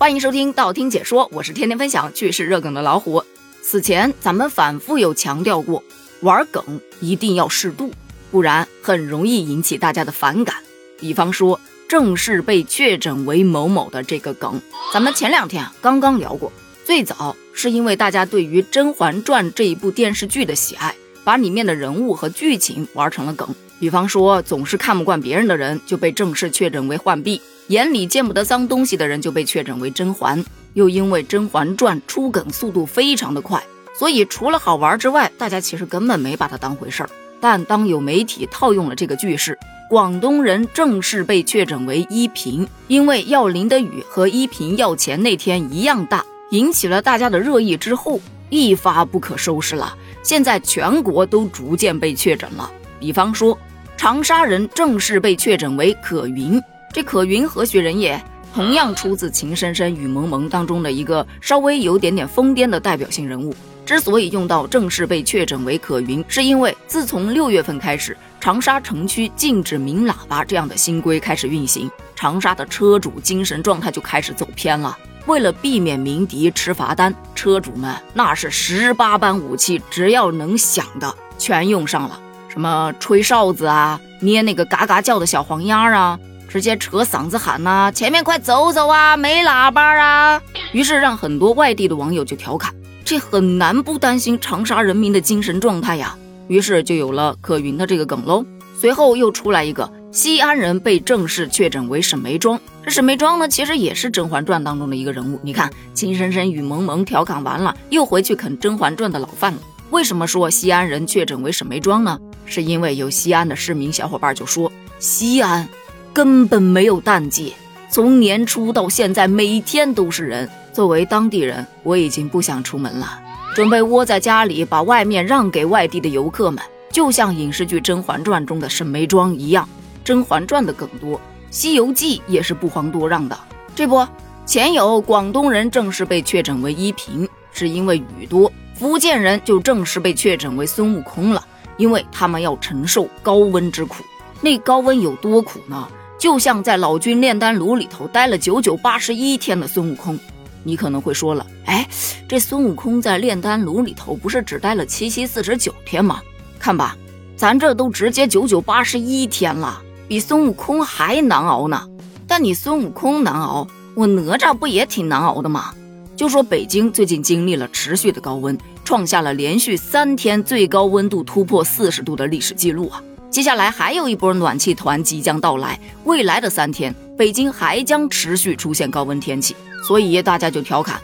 欢迎收听道听解说，我是天天分享趣事热梗的老虎。此前咱们反复有强调过，玩梗一定要适度，不然很容易引起大家的反感。比方说，正式被确诊为某某的这个梗，咱们前两天啊刚刚聊过。最早是因为大家对于《甄嬛传》这一部电视剧的喜爱，把里面的人物和剧情玩成了梗。比方说，总是看不惯别人的人就被正式确诊为浣碧，眼里见不得脏东西的人就被确诊为甄嬛。又因为《甄嬛传》出梗速度非常的快，所以除了好玩之外，大家其实根本没把它当回事儿。但当有媒体套用了这个句式，广东人正式被确诊为依萍，因为要淋的雨和依萍要钱那天一样大。引起了大家的热议之后，一发不可收拾了。现在全国都逐渐被确诊了。比方说，长沙人正式被确诊为可云。这可云何许人也？同样出自《情深深雨蒙蒙》当中的一个稍微有点点疯癫的代表性人物。之所以用到正式被确诊为可云，是因为自从六月份开始，长沙城区禁止鸣喇叭这样的新规开始运行，长沙的车主精神状态就开始走偏了。为了避免鸣笛吃罚单，车主们那是十八般武器，只要能想的全用上了。什么吹哨子啊，捏那个嘎嘎叫的小黄鸭啊，直接扯嗓子喊呐，前面快走走啊，没喇叭啊。于是让很多外地的网友就调侃，这很难不担心长沙人民的精神状态呀。于是就有了可云的这个梗喽。随后又出来一个。西安人被正式确诊为沈眉庄，这沈眉庄呢，其实也是《甄嬛传》当中的一个人物。你看，情深深雨蒙蒙调侃完了，又回去啃《甄嬛传》的老饭了。为什么说西安人确诊为沈眉庄呢？是因为有西安的市民小伙伴就说，西安根本没有淡季，从年初到现在每天都是人。作为当地人，我已经不想出门了，准备窝在家里，把外面让给外地的游客们，就像影视剧《甄嬛传》中的沈眉庄一样。《甄嬛传》的梗多，《西游记》也是不遑多让的。这不，前有广东人正式被确诊为依萍，是因为雨多；福建人就正式被确诊为孙悟空了，因为他们要承受高温之苦。那高温有多苦呢？就像在老君炼丹炉里头待了九九八十一天的孙悟空。你可能会说了，哎，这孙悟空在炼丹炉里头不是只待了七七四十九天吗？看吧，咱这都直接九九八十一天了。比孙悟空还难熬呢，但你孙悟空难熬，我哪吒不也挺难熬的吗？就说北京最近经历了持续的高温，创下了连续三天最高温度突破四十度的历史记录啊！接下来还有一波暖气团即将到来，未来的三天北京还将持续出现高温天气，所以大家就调侃，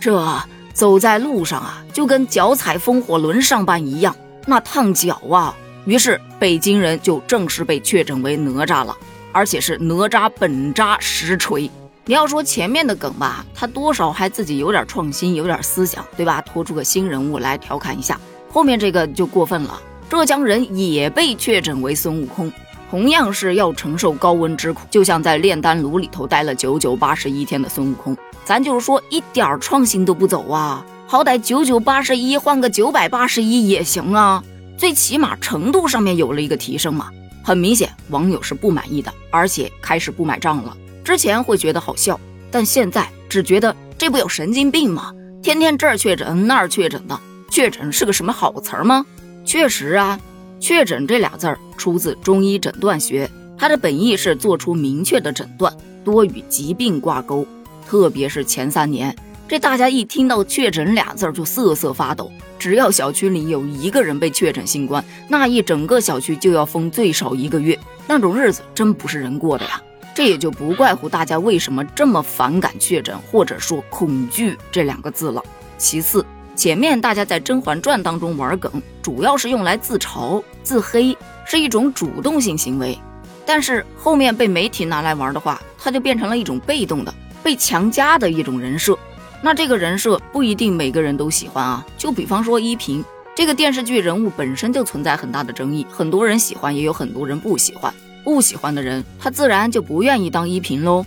这走在路上啊，就跟脚踩风火轮上班一样，那烫脚啊！于是北京人就正式被确诊为哪吒了，而且是哪吒本扎实锤。你要说前面的梗吧，他多少还自己有点创新，有点思想，对吧？拖出个新人物来调侃一下。后面这个就过分了，浙江人也被确诊为孙悟空，同样是要承受高温之苦，就像在炼丹炉里头待了九九八十一天的孙悟空。咱就是说一点创新都不走啊，好歹九九八十一换个九百八十一也行啊。最起码程度上面有了一个提升嘛，很明显网友是不满意的，而且开始不买账了。之前会觉得好笑，但现在只觉得这不有神经病吗？天天这儿确诊那儿确诊的，确诊是个什么好词儿吗？确实啊，确诊这俩字儿出自中医诊断学，它的本意是做出明确的诊断，多与疾病挂钩，特别是前三年。这大家一听到确诊俩字儿就瑟瑟发抖。只要小区里有一个人被确诊新冠，那一整个小区就要封最少一个月。那种日子真不是人过的呀！这也就不怪乎大家为什么这么反感确诊，或者说恐惧这两个字了。其次，前面大家在《甄嬛传》当中玩梗，主要是用来自嘲、自黑，是一种主动性行为。但是后面被媒体拿来玩的话，它就变成了一种被动的、被强加的一种人设。那这个人设不一定每个人都喜欢啊，就比方说依萍这个电视剧人物本身就存在很大的争议，很多人喜欢，也有很多人不喜欢。不喜欢的人，他自然就不愿意当依萍喽。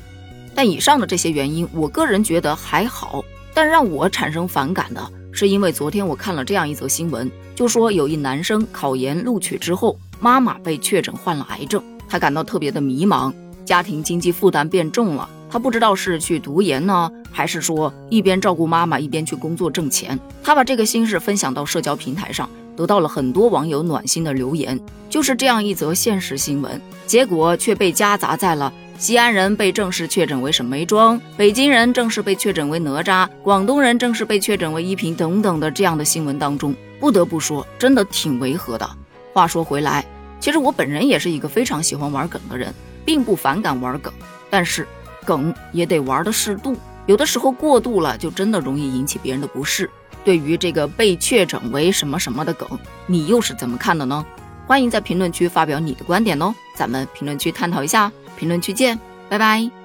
但以上的这些原因，我个人觉得还好。但让我产生反感的是，因为昨天我看了这样一则新闻，就说有一男生考研录取之后，妈妈被确诊患了癌症，他感到特别的迷茫，家庭经济负担变重了。他不知道是去读研呢，还是说一边照顾妈妈一边去工作挣钱。他把这个心事分享到社交平台上，得到了很多网友暖心的留言。就是这样一则现实新闻，结果却被夹杂在了西安人被正式确诊为沈眉庄，北京人正式被确诊为哪吒，广东人正式被确诊为依萍等等的这样的新闻当中。不得不说，真的挺违和的。话说回来，其实我本人也是一个非常喜欢玩梗的人，并不反感玩梗，但是。梗也得玩的适度，有的时候过度了，就真的容易引起别人的不适。对于这个被确诊为什么什么的梗，你又是怎么看的呢？欢迎在评论区发表你的观点哦，咱们评论区探讨一下。评论区见，拜拜。